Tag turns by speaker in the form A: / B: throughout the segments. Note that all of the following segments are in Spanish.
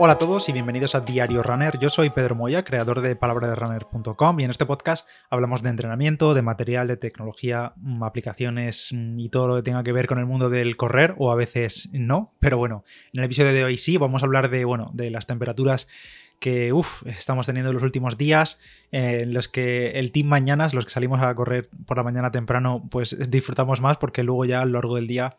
A: Hola a todos y bienvenidos a Diario Runner. Yo soy Pedro Moya, creador de palabraderunner.com y en este podcast hablamos de entrenamiento, de material, de tecnología, mm, aplicaciones mm, y todo lo que tenga que ver con el mundo del correr o a veces no. Pero bueno, en el episodio de hoy sí vamos a hablar de, bueno, de las temperaturas que uf, estamos teniendo en los últimos días, eh, en los que el team mañanas, los que salimos a correr por la mañana temprano, pues disfrutamos más porque luego ya a lo largo del día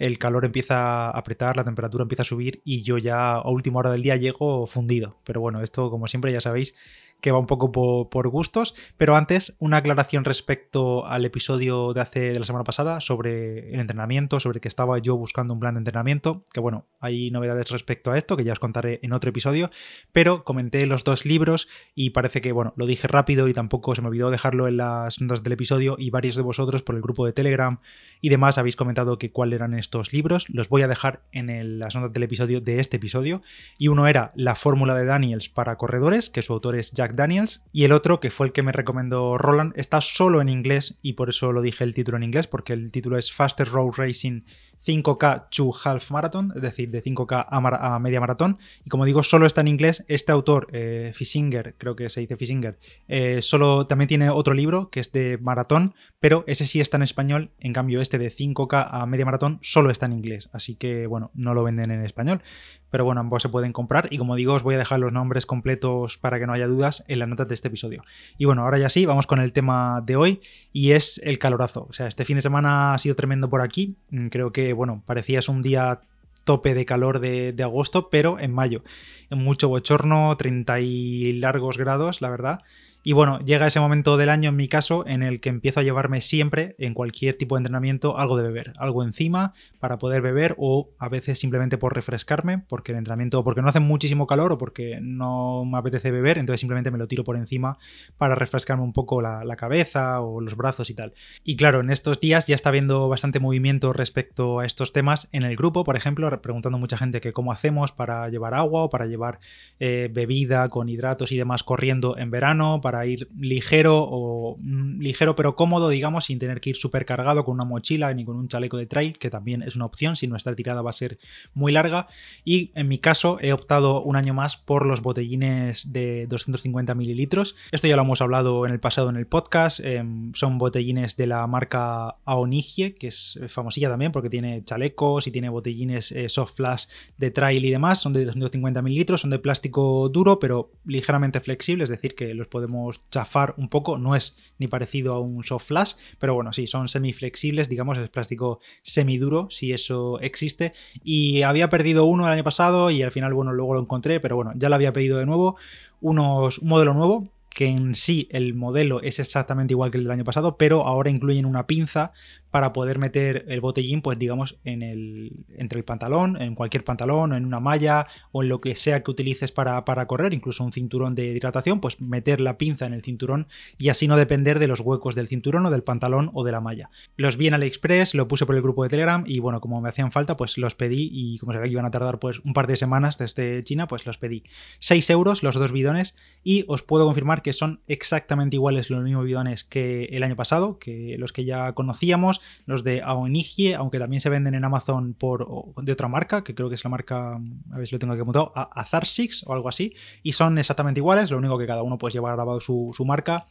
A: el calor empieza a apretar, la temperatura empieza a subir y yo ya a última hora del día llego fundido. Pero bueno, esto como siempre ya sabéis que va un poco por, gustos. Pero antes, una aclaración respecto al episodio de hace de la semana pasada sobre el entrenamiento, sobre que estaba yo buscando un plan de entrenamiento. Que bueno, hay novedades respecto a esto que ya os contaré en otro episodio. Pero comenté los dos libros y parece que, bueno, lo dije rápido y tampoco se me olvidó dejarlo en las notas del episodio. Y varios de vosotros por el grupo de Telegram y demás habéis comentado que cuáles eran estos libros. Los voy a dejar en las notas del episodio de este episodio. Y uno era La fórmula de Daniels para corredores, que su autor es Jack Daniels, y el otro, que fue el que me recomendó Roland, está solo en inglés y por eso lo dije el título en inglés, porque el título es Faster Road Racing 5K to Half Marathon, es decir, de 5K a, media maratón. Y como digo, solo está en inglés. Este autor, eh, Fisinger, creo que se dice Fisinger, eh, solo también tiene otro libro que es de maratón, pero ese sí está en español. En cambio, este de 5K a media maratón solo está en inglés. Así que, bueno, no lo venden en español pero bueno, ambos se pueden comprar y como digo os voy a dejar los nombres completos para que no haya dudas en las notas de este episodio. Y bueno, ahora ya sí, vamos con el tema de hoy y es el calorazo. O sea, este fin de semana ha sido tremendo por aquí, mm, creo que bueno, parecía un día tope de calor de, de agosto, pero en mayo, mucho bochorno, 30 y largos grados, la verdad. Y bueno, llega ese momento del año en mi caso en el que empiezo a llevarme siempre, en cualquier tipo de entrenamiento, algo de beber, algo encima para poder beber o a veces simplemente por refrescarme, porque el entrenamiento, porque no hace muchísimo calor o porque no me apetece beber, entonces simplemente me lo tiro por encima para refrescarme un poco la, cabeza o los brazos y tal. Y claro, en estos días ya está habiendo bastante movimiento respecto a estos temas en el grupo, por ejemplo, preguntando mucha gente que cómo hacemos para llevar agua o para llevar eh, bebida con hidratos y demás corriendo en verano, ir ligero o mm, ligero pero cómodo, digamos, sin tener que ir súper cargado con una mochila ni con un chaleco de trail, que también es una opción si nuestra tirada va a ser muy larga. Y en mi caso he optado un año más por los botellines de 250 mililitros. Esto ya lo hemos hablado en el pasado en el podcast. Em, son botellines de la marca Aonigie, que es famosilla también porque tiene chalecos y tiene botellines eh, soft flash de trail y demás. Son de 250 mililitros, son de plástico duro pero ligeramente flexible, es decir, que los podemos chafar un poco, no es ni parecido a un soft flash, pero bueno, sí, son semiflexibles, digamos, es plástico semiduro, si eso existe, y había perdido uno el año pasado y al final, bueno, luego lo encontré, pero bueno, ya lo había pedido de nuevo, unos, un modelo nuevo, que en sí el modelo es exactamente igual que el del año pasado, pero ahora incluyen una pinza para poder meter el botellín, pues digamos, en el, entre el pantalón, en cualquier pantalón, o en una malla, o en lo que sea que utilices para, para, correr, incluso un cinturón de hidratación, pues meter la pinza en el cinturón y así no depender de los huecos del cinturón o del pantalón o de la malla. Los vi en AliExpress, lo puse por el grupo de Telegram y bueno, como me hacían falta, pues los pedí y como ve que iban a tardar pues un par de semanas desde China, pues los pedí. 6 euros los dos bidones y os puedo confirmar que son exactamente iguales los mismos bidones que el año pasado, que los que ya conocíamos los de Aonigie, aunque también se venden en Amazon por de otra marca, que creo que es la marca, a ver si lo tengo aquí apuntado, Azarsix o algo así, y son exactamente iguales, lo único que cada uno puede llevar grabado su, su marca.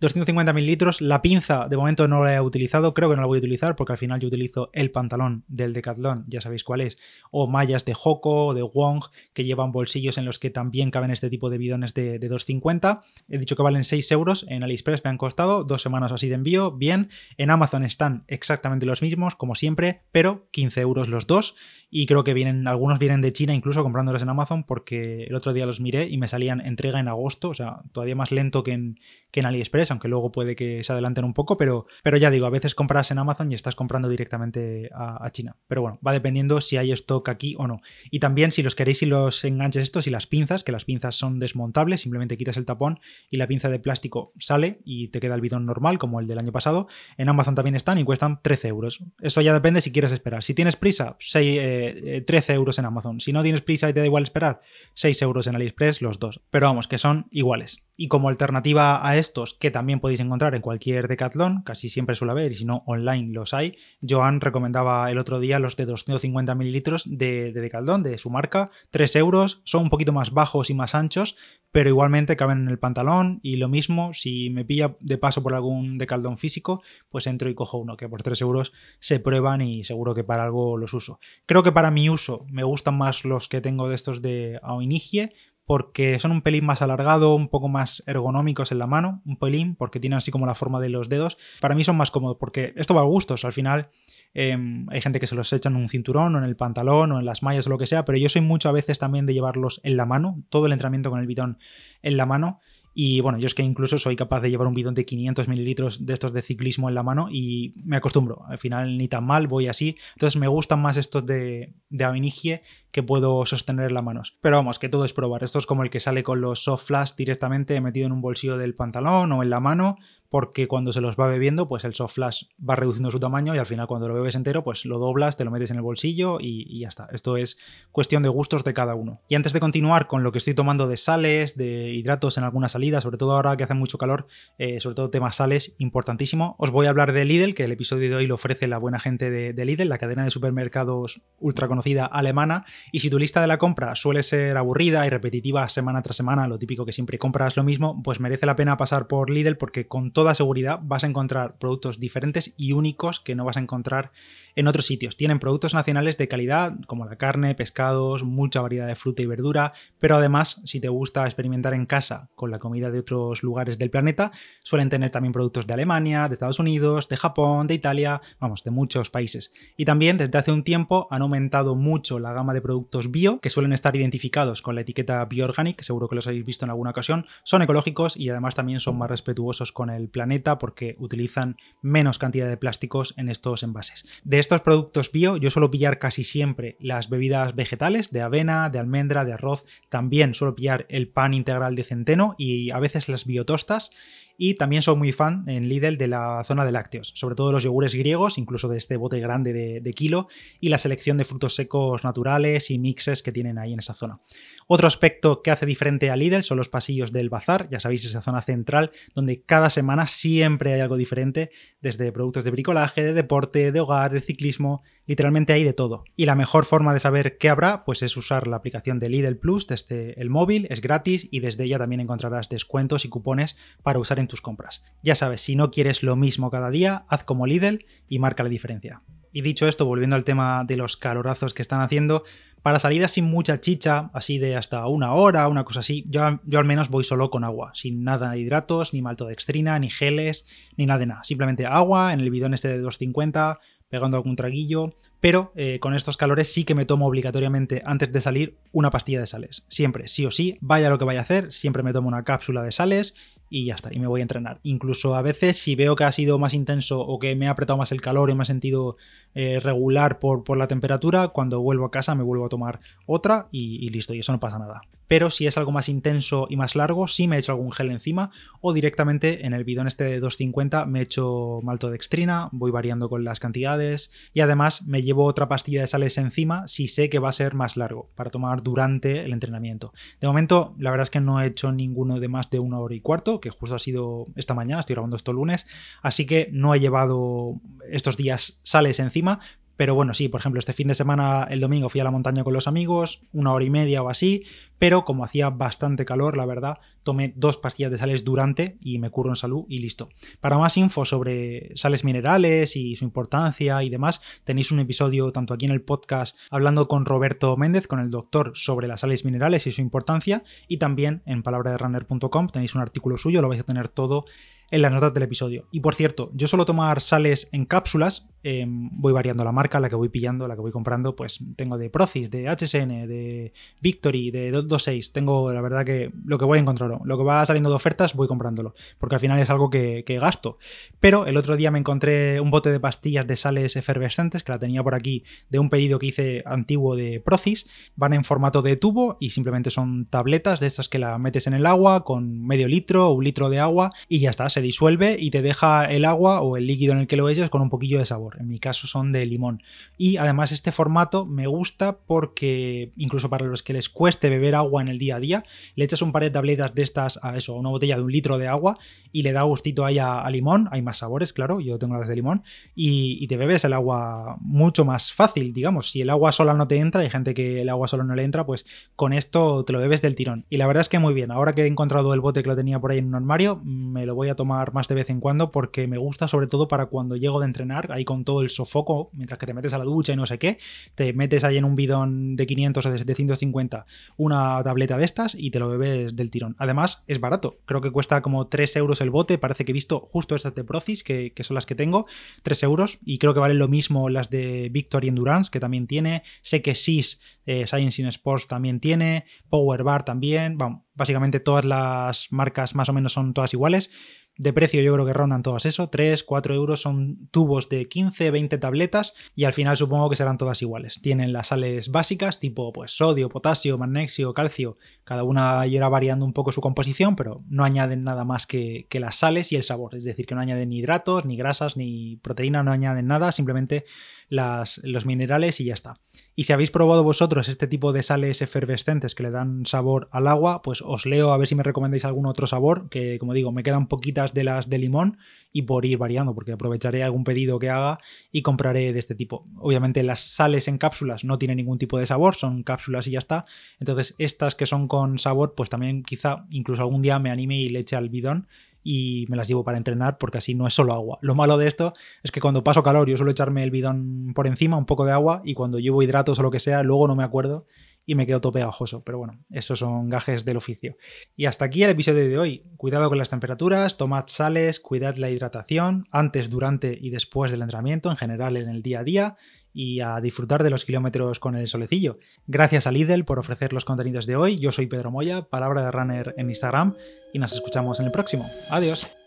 A: 250 mililitros. La pinza, de momento no la he utilizado, creo que no la voy a utilizar porque al final yo utilizo el pantalón del Decathlon, ya sabéis cuál es, o mallas de Hoko o de Wong que llevan bolsillos en los que también caben este tipo de bidones de, 250. He dicho que valen 6 euros, en AliExpress me han costado dos semanas así de envío, bien. En Amazon están exactamente los mismos, como siempre, pero 15 euros los dos. Y creo que vienen, algunos vienen de China incluso comprándolos en Amazon porque el otro día los miré y me salían entrega en agosto, o sea, todavía más lento que en, que en AliExpress, aunque luego puede que se adelanten un poco, pero, pero ya digo, a veces compras en Amazon y estás comprando directamente a, China. Pero bueno, va dependiendo si hay stock aquí o no. Y también si los queréis y los enganches estos y las pinzas, que las pinzas son desmontables, simplemente quitas el tapón y la pinza de plástico sale y te queda el bidón normal, como el del año pasado. En Amazon también están y cuestan 13 euros. Eso ya depende si quieres esperar. Si tienes prisa, 6, 13 eh, euros en Amazon. Si no tienes prisa y te da igual esperar, 6 euros en AliExpress los dos. Pero vamos, que son iguales. Y como alternativa a estos, que también podéis encontrar en cualquier Decathlon, casi siempre suele haber, y si no, online los hay, Joan recomendaba el otro día los de 250 mililitros de, de Decathlon, de su marca, 3 euros, son un poquito más bajos y más anchos, pero igualmente caben en el pantalón y lo mismo, si me pilla de paso por algún decaldón físico, pues entro y cojo uno que por 3 euros se prueban y seguro que para algo los uso. Creo que para mi uso me gustan más los que tengo de estos de Aoinigie, porque son un pelín más alargado, un poco más ergonómicos en la mano, un pelín, porque tienen así como la forma de los dedos. Para mí son más cómodos, porque esto va a gustos, al final Em, hay gente que se los echa en un cinturón o en el pantalón o en las mallas o lo que sea, pero yo soy mucho a veces también de llevarlos en la mano, todo el entrenamiento con el bidón en la mano. Y bueno, yo es que incluso soy capaz de llevar un bidón de 500 mililitros de estos de ciclismo en la mano y me acostumbro. Al final ni tan mal, voy así. Entonces me gustan más estos de, de Aoinigie que puedo sostener en las manos. Pero vamos, que todo es probar. Esto es como el que sale con los soft flash directamente metido en un bolsillo del pantalón o en la mano porque cuando se los va bebiendo, pues el soft flash va reduciendo su tamaño y al final cuando lo bebes entero, pues lo doblas, te lo metes en el bolsillo y, ya está. Esto es cuestión de gustos de cada uno. Y antes de continuar con lo que estoy tomando de sales, de hidratos en alguna salida, sobre todo ahora que hace mucho calor, eh, sobre todo temas sales, importantísimo, os voy a hablar de Lidl, que el episodio de hoy lo ofrece la buena gente de, de Lidl, la cadena de supermercados ultra conocida alemana. Y si tu lista de la compra suele ser aburrida y repetitiva semana tras semana, lo típico que siempre compras lo mismo, pues merece la pena pasar por Lidl porque con todo toda seguridad vas a encontrar productos diferentes y únicos que no vas a encontrar en otros sitios. Tienen productos nacionales de calidad como la carne, pescados, mucha variedad de fruta y verdura, pero además si te gusta experimentar en casa con la comida de otros lugares del planeta, suelen tener también productos de Alemania, de Estados Unidos, de Japón, de Italia, vamos, de muchos países. Y también desde hace un tiempo han aumentado mucho la gama de productos bio que suelen estar identificados con la etiqueta BioOrganic, seguro que los habéis visto en alguna ocasión, son ecológicos y además también son más respetuosos con el planeta porque utilizan menos cantidad de plásticos en estos envases. De estos productos bio yo suelo pillar casi siempre las bebidas vegetales de avena, de almendra, de arroz, también suelo pillar el pan integral de centeno y a veces las biotostas y también soy muy fan en Lidl de la zona de lácteos, sobre todo los yogures griegos, incluso de este bote grande de, kilo, y la selección de frutos secos naturales y mixes que tienen ahí en esa zona. Otro aspecto que hace diferente a Lidl son los pasillos del bazar, ya sabéis, esa zona central donde cada semana siempre hay algo diferente, desde productos de bricolaje, de deporte, de hogar, de ciclismo, literalmente hay de todo. Y la mejor forma de saber qué habrá, pues es usar la aplicación de Lidl Plus desde el móvil, es gratis y desde ella también encontrarás descuentos y cupones para usar en tus compras. Ya sabes, si no quieres lo mismo cada día, haz como Lidl y marca la diferencia. Y dicho esto, volviendo al tema de los calorazos que están haciendo, para salidas sin mucha chicha, así de hasta una hora, una cosa así, yo, yo al menos voy solo con agua, sin nada de hidratos, ni maltodextrina, ni geles, ni nada de nada. Simplemente agua en el bidón este de 250, pegando algún traguillo, pero eh, con estos calores sí que me tomo obligatoriamente antes de salir una pastilla de sales. Siempre, sí o sí, vaya lo que vaya a hacer, siempre me tomo una cápsula de sales y ya está, y me voy a entrenar. Incluso a veces si veo que ha sido más intenso o que me ha apretado más el calor y me he sentido eh, regular por, por, la temperatura, cuando vuelvo a casa me vuelvo a tomar otra y, y, listo, y eso no pasa nada. Pero si es algo más intenso y más largo, sí me he hecho algún gel encima o directamente en el bidón este de 250 me he hecho maltodextrina, voy variando con las cantidades y además me llevo otra pastilla de sales encima si sé que va a ser más largo para tomar durante el entrenamiento. De momento, la verdad es que no he hecho ninguno de más de una hora y cuarto, que justo ha sido esta mañana, estoy grabando esto lunes, así que no he llevado estos días sales encima, pero bueno, sí, por ejemplo, este fin de semana, el domingo, fui a la montaña con los amigos, una hora y media o así, pero como hacía bastante calor, la verdad, tomé dos pastillas de sales durante y me curro en salud y listo. Para más info sobre sales minerales y su importancia y demás, tenéis un episodio tanto aquí en el podcast hablando con Roberto Méndez, con el doctor, sobre las sales minerales y su importancia, y también en palabraderunner.com tenéis un artículo suyo, lo vais a tener todo en las notas del episodio. Y por cierto, yo suelo tomar sales en cápsulas, em, voy variando la marca, la que voy pillando, la que voy comprando, pues tengo de Procis, de HSN, de Victory, de 226, tengo la verdad que lo que voy a encontrar, lo que va saliendo de ofertas voy comprándolo, porque al final es algo que, que gasto. Pero el otro día me encontré un bote de pastillas de sales efervescentes, que la tenía por aquí, de un pedido que hice antiguo de Procis, van en formato de tubo y simplemente son tabletas de estas que la metes en el agua con medio litro o un litro de agua y ya está, se disuelve y te deja el agua o el líquido en el que lo echas con un poquillo de sabor. En mi caso son de limón. Y además este formato me gusta porque incluso para los que les cueste beber agua en el día a día, le echas un par de tabletas de estas a eso, a una botella de un litro de agua y le da gustito ahí a, limón. Hay más sabores, claro, yo tengo las de limón. Y, te bebes el agua mucho más fácil, digamos. Si el agua sola no te entra, hay gente que el agua sola no le entra, pues con esto te lo bebes del tirón. Y la verdad es que muy bien. Ahora que he encontrado el bote que lo tenía por ahí en un armario, me lo voy a tomar más de vez en cuando porque me gusta sobre todo para cuando llego de entrenar, ahí con todo el sofoco, mientras que te metes a la ducha y no sé qué, te metes ahí en un bidón de 500 o de 750 una tableta de estas y te lo bebes del tirón. Además, es barato. Creo que cuesta como 3 euros el bote. Parece que he visto justo estas de Procis, que, son las que tengo, 3 euros. Y creo que valen lo mismo las de Victory Endurance, que también tiene. Sé que SIS, eh, Science in Sports, también tiene. Power Bar también. Vamos, básicamente todas las marcas más o menos son todas iguales. De precio yo creo que rondan todas eso, 3, 4 euros son tubos de 15, 20 tabletas y al final supongo que serán todas iguales. Tienen las sales básicas tipo pues sodio, potasio, magnesio, calcio, cada una irá variando un poco su composición, pero no añaden nada más que, que las sales y el sabor, es decir, que no añaden ni hidratos, ni grasas, ni proteína, no añaden nada, simplemente los minerales y ya está. Y si habéis probado vosotros este tipo de sales efervescentes que le dan sabor al agua, pues os leo a ver si me recomendáis algún otro sabor, que como digo, me quedan poquitas de las de limón y por ir variando, porque aprovecharé algún pedido que haga y compraré de este tipo. Obviamente las sales en cápsulas no tienen ningún tipo de sabor, son cápsulas y ya está. Entonces estas que son con sabor, pues también quizá incluso algún día me anime y le eche al bidón y me las llevo para entrenar porque así no es solo agua. Lo malo de esto es que cuando paso calor yo suelo echarme el bidón por encima, un poco de agua, y cuando llevo hidratos o lo que sea, luego no me acuerdo y me quedo todo pegajoso. Pero bueno, esos son gajes del oficio. Y hasta aquí el episodio de hoy. Cuidado con las temperaturas, tomad sales, cuidad la hidratación antes, durante y después del entrenamiento, en general en el día a día y a disfrutar de los kilómetros con el solecillo. Gracias a Lidl por ofrecer los contenidos de hoy. Yo soy Pedro Moya, palabra de runner en Instagram y nos escuchamos en el próximo. Adiós.